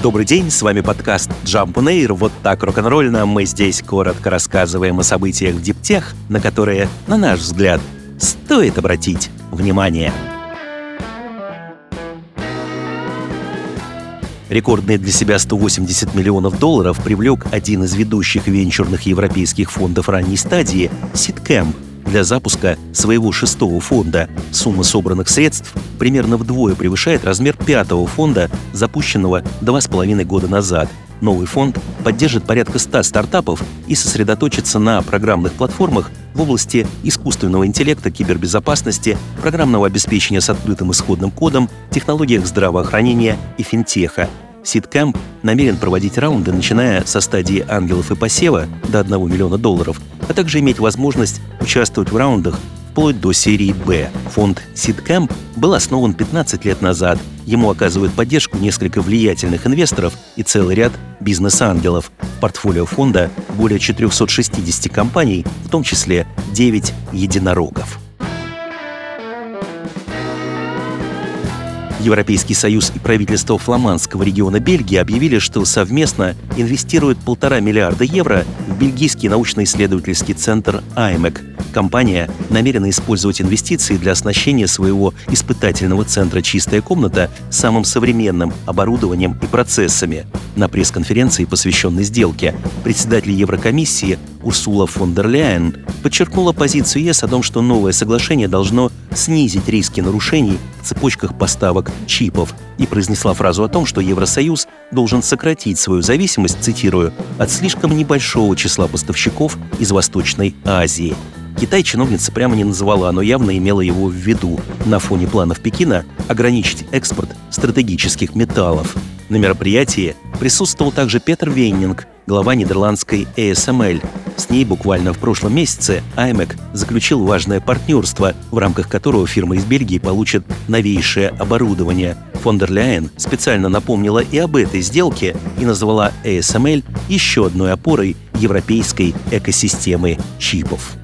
Добрый день, с вами подкаст Jump on Air. Вот так рок-н-ролльно мы здесь коротко рассказываем о событиях в диптех, на которые, на наш взгляд, стоит обратить внимание. Рекордные для себя 180 миллионов долларов привлек один из ведущих венчурных европейских фондов ранней стадии – Ситкэмп, для запуска своего шестого фонда. Сумма собранных средств примерно вдвое превышает размер пятого фонда, запущенного два с половиной года назад. Новый фонд поддержит порядка 100 стартапов и сосредоточится на программных платформах в области искусственного интеллекта, кибербезопасности, программного обеспечения с открытым исходным кодом, технологиях здравоохранения и финтеха. Ситкамп намерен проводить раунды, начиная со стадии ангелов и посева до 1 миллиона долларов, а также иметь возможность участвовать в раундах вплоть до серии «Б». Фонд Ситкамп был основан 15 лет назад. Ему оказывают поддержку несколько влиятельных инвесторов и целый ряд бизнес-ангелов. В портфолио фонда более 460 компаний, в том числе 9 единорогов. Европейский Союз и правительство фламандского региона Бельгии объявили, что совместно инвестируют полтора миллиарда евро в бельгийский научно-исследовательский центр IMEC. Компания намерена использовать инвестиции для оснащения своего испытательного центра «Чистая комната» самым современным оборудованием и процессами. На пресс-конференции, посвященной сделке, председатель Еврокомиссии Урсула фон дер Ляйен подчеркнула позицию ЕС о том, что новое соглашение должно снизить риски нарушений в цепочках поставок чипов и произнесла фразу о том, что Евросоюз должен сократить свою зависимость, цитирую, от слишком небольшого числа поставщиков из Восточной Азии. Китай чиновница прямо не называла, но явно имела его в виду на фоне планов Пекина ограничить экспорт стратегических металлов. На мероприятии присутствовал также Петр Вейнинг, глава нидерландской ASML. С ней буквально в прошлом месяце IMEC заключил важное партнерство, в рамках которого фирма из Бельгии получит новейшее оборудование. Фон специально напомнила и об этой сделке и назвала ASML еще одной опорой европейской экосистемы чипов.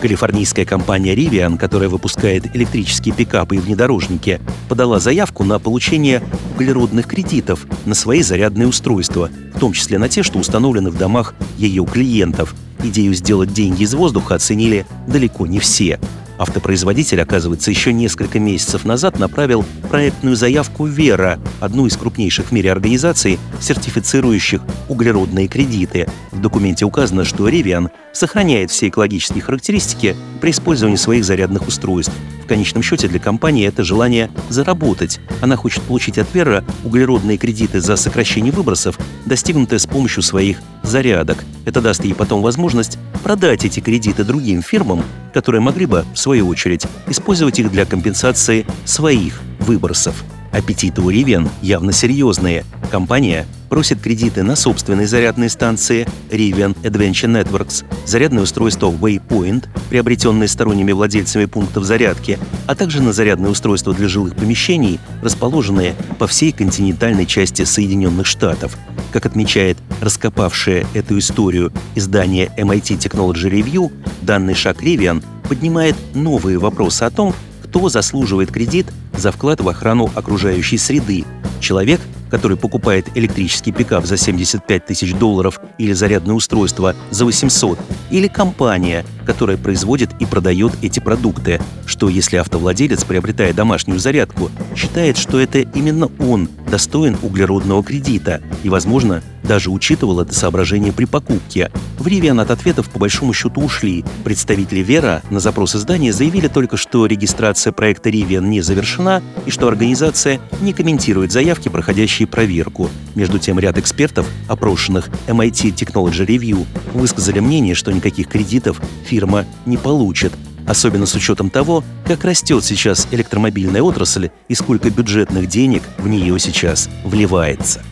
Калифорнийская компания Rivian, которая выпускает электрические пикапы и внедорожники, подала заявку на получение углеродных кредитов на свои зарядные устройства, в том числе на те, что установлены в домах ее клиентов. Идею сделать деньги из воздуха оценили далеко не все. Автопроизводитель, оказывается, еще несколько месяцев назад направил проектную заявку «Вера», одну из крупнейших в мире организаций, сертифицирующих углеродные кредиты. В документе указано, что Rivian сохраняет все экологические характеристики при использовании своих зарядных устройств. В конечном счете для компании это желание заработать. Она хочет получить от Вера углеродные кредиты за сокращение выбросов, достигнутые с помощью своих зарядок. Это даст ей потом возможность продать эти кредиты другим фирмам, которые могли бы, в свою очередь, использовать их для компенсации своих выбросов. Аппетиты у Rivian явно серьезные. Компания просит кредиты на собственные зарядные станции Rivian Adventure Networks, зарядное устройство Waypoint, приобретенное сторонними владельцами пунктов зарядки, а также на зарядные устройства для жилых помещений, расположенные по всей континентальной части Соединенных Штатов. Как отмечает раскопавшее эту историю издание MIT Technology Review, данный шаг Rivian поднимает новые вопросы о том, кто заслуживает кредит за вклад в охрану окружающей среды. Человек, который покупает электрический пикап за 75 тысяч долларов или зарядное устройство за 800, или компания, которая производит и продает эти продукты, что если автовладелец, приобретая домашнюю зарядку, считает, что это именно он достоин углеродного кредита и, возможно, даже учитывал это соображение при покупке. В Rivian от ответов по большому счету ушли. Представители Вера на запрос издания заявили только, что регистрация проекта Rivian не завершена и что организация не комментирует заявки, проходящие проверку. Между тем, ряд экспертов, опрошенных MIT Technology Review, высказали мнение, что никаких кредитов фирма не получит, особенно с учетом того, как растет сейчас электромобильная отрасль и сколько бюджетных денег в нее сейчас вливается.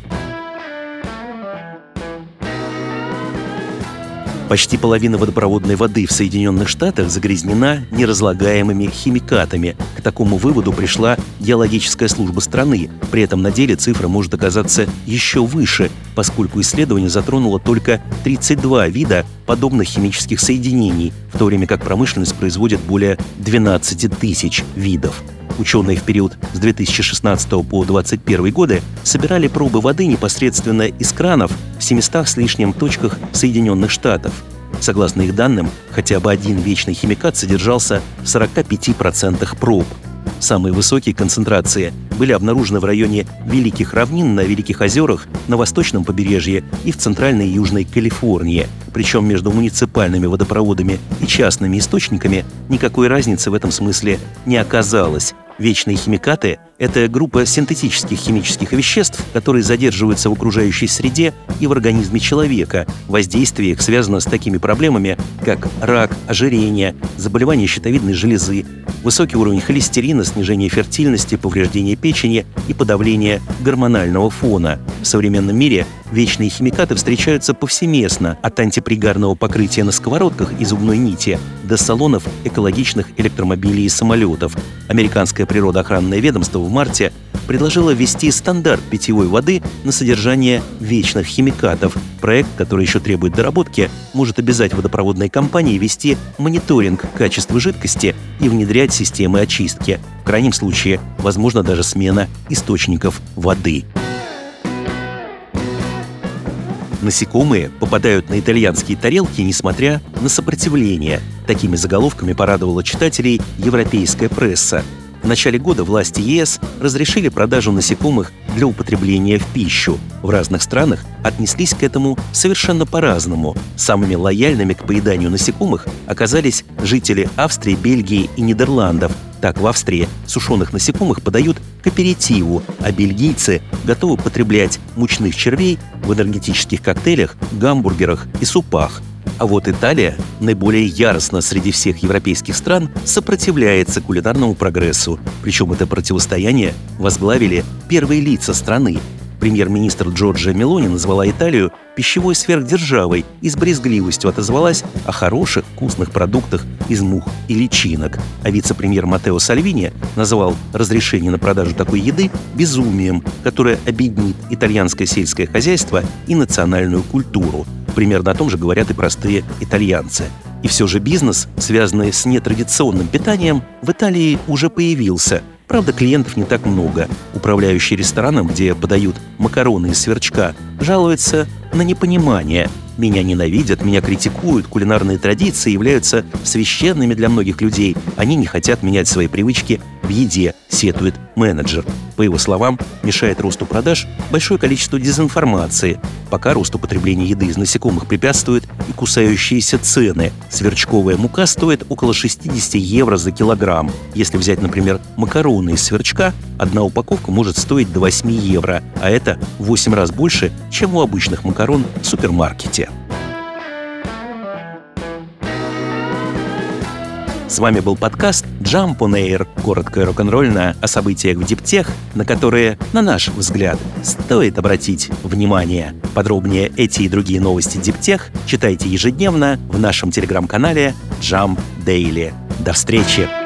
Почти половина водопроводной воды в Соединенных Штатах загрязнена неразлагаемыми химикатами. К такому выводу пришла геологическая служба страны. При этом на деле цифра может оказаться еще выше, поскольку исследование затронуло только 32 вида подобных химических соединений, в то время как промышленность производит более 12 тысяч видов. Ученые в период с 2016 по 2021 годы собирали пробы воды непосредственно из кранов в 700 с лишним точках Соединенных Штатов. Согласно их данным, хотя бы один вечный химикат содержался в 45% проб – Самые высокие концентрации были обнаружены в районе Великих равнин на Великих озерах, на восточном побережье и в центральной и южной Калифорнии. Причем между муниципальными водопроводами и частными источниками никакой разницы в этом смысле не оказалось. Вечные химикаты – это группа синтетических химических веществ, которые задерживаются в окружающей среде и в организме человека. Воздействие их связано с такими проблемами, как рак, ожирение, заболевания щитовидной железы, высокий уровень холестерина, снижение фертильности, повреждение печени и подавление гормонального фона. В современном мире вечные химикаты встречаются повсеместно, от антипригарного покрытия на сковородках и зубной нити до салонов экологичных электромобилей и самолетов. Американское природоохранное ведомство в марте предложила ввести стандарт питьевой воды на содержание вечных химикатов. Проект, который еще требует доработки, может обязать водопроводные компании вести мониторинг качества жидкости и внедрять системы очистки. В крайнем случае, возможно даже смена источников воды. Насекомые попадают на итальянские тарелки, несмотря на сопротивление. Такими заголовками порадовала читателей европейская пресса. В начале года власти ЕС разрешили продажу насекомых для употребления в пищу. В разных странах отнеслись к этому совершенно по-разному. Самыми лояльными к поеданию насекомых оказались жители Австрии, Бельгии и Нидерландов. Так, в Австрии сушеных насекомых подают к аперитиву, а бельгийцы готовы потреблять мучных червей в энергетических коктейлях, гамбургерах и супах – а вот Италия, наиболее яростно среди всех европейских стран, сопротивляется кулинарному прогрессу. Причем это противостояние возглавили первые лица страны. Премьер-министр Джорджия Мелони назвала Италию пищевой сверхдержавой и с брезгливостью отозвалась о хороших вкусных продуктах из мух и личинок. А вице-премьер Матео Сальвини назвал разрешение на продажу такой еды безумием, которое объединит итальянское сельское хозяйство и национальную культуру. Примерно о том же говорят и простые итальянцы. И все же бизнес, связанный с нетрадиционным питанием, в Италии уже появился. Правда, клиентов не так много. Управляющий рестораном, где подают макароны из сверчка, жалуется на непонимание – меня ненавидят, меня критикуют, кулинарные традиции являются священными для многих людей. Они не хотят менять свои привычки в еде, сетует менеджер. По его словам, мешает росту продаж большое количество дезинформации. Пока росту потребления еды из насекомых препятствуют и кусающиеся цены. Сверчковая мука стоит около 60 евро за килограмм. Если взять, например, макароны из сверчка, одна упаковка может стоить до 8 евро, а это в 8 раз больше, чем у обычных макарон в супермаркете. С вами был подкаст Jump on Air, коротко и рок-н-ролльно о событиях в Диптех, на которые, на наш взгляд, стоит обратить внимание. Подробнее эти и другие новости Диптех читайте ежедневно в нашем телеграм-канале Jump Daily. До встречи!